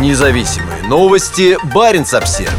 Независимые новости. Барин обсерва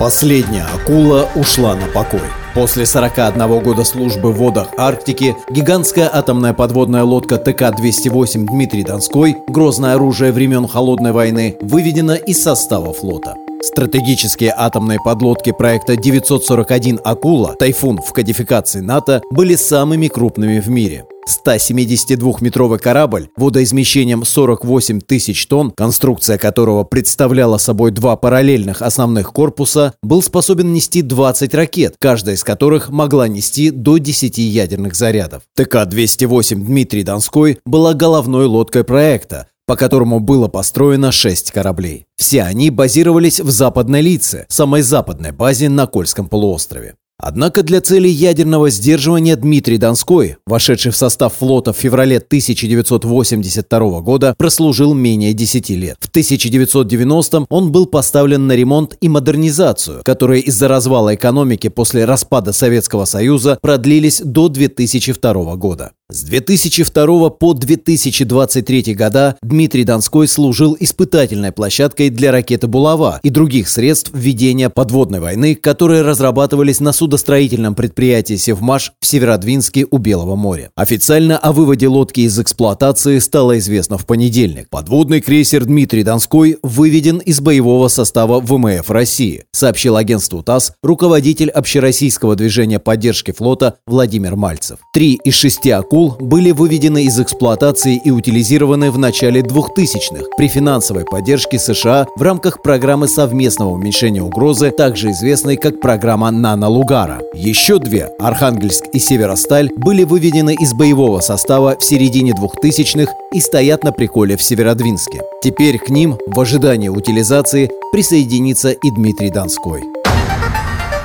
Последняя акула ушла на покой. После 41 года службы в водах Арктики гигантская атомная подводная лодка ТК-208 Дмитрий Донской, грозное оружие времен Холодной войны, выведена из состава флота. Стратегические атомные подлодки проекта 941 «Акула» «Тайфун» в кодификации НАТО были самыми крупными в мире. 172-метровый корабль водоизмещением 48 тысяч тонн, конструкция которого представляла собой два параллельных основных корпуса, был способен нести 20 ракет, каждая из которых могла нести до 10 ядерных зарядов. ТК-208 Дмитрий Донской была головной лодкой проекта, по которому было построено шесть кораблей. Все они базировались в Западной Лице, самой западной базе на Кольском полуострове. Однако для целей ядерного сдерживания Дмитрий Донской, вошедший в состав флота в феврале 1982 года, прослужил менее 10 лет. В 1990-м он был поставлен на ремонт и модернизацию, которые из-за развала экономики после распада Советского Союза продлились до 2002 года. С 2002 по 2023 года Дмитрий Донской служил испытательной площадкой для ракеты «Булава» и других средств ведения подводной войны, которые разрабатывались на судостроительном предприятии «Севмаш» в Северодвинске у Белого моря. Официально о выводе лодки из эксплуатации стало известно в понедельник. Подводный крейсер Дмитрий Донской выведен из боевого состава ВМФ России, сообщил агентству ТАСС руководитель общероссийского движения поддержки флота Владимир Мальцев. Три из шести акул были выведены из эксплуатации и утилизированы в начале 2000-х при финансовой поддержке США в рамках программы совместного уменьшения угрозы, также известной как программа «Нано Лугара». Еще две, Архангельск и Северосталь, были выведены из боевого состава в середине 2000-х и стоят на приколе в Северодвинске. Теперь к ним, в ожидании утилизации, присоединится и Дмитрий Донской.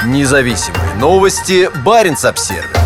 Независимые новости. Барин обсервис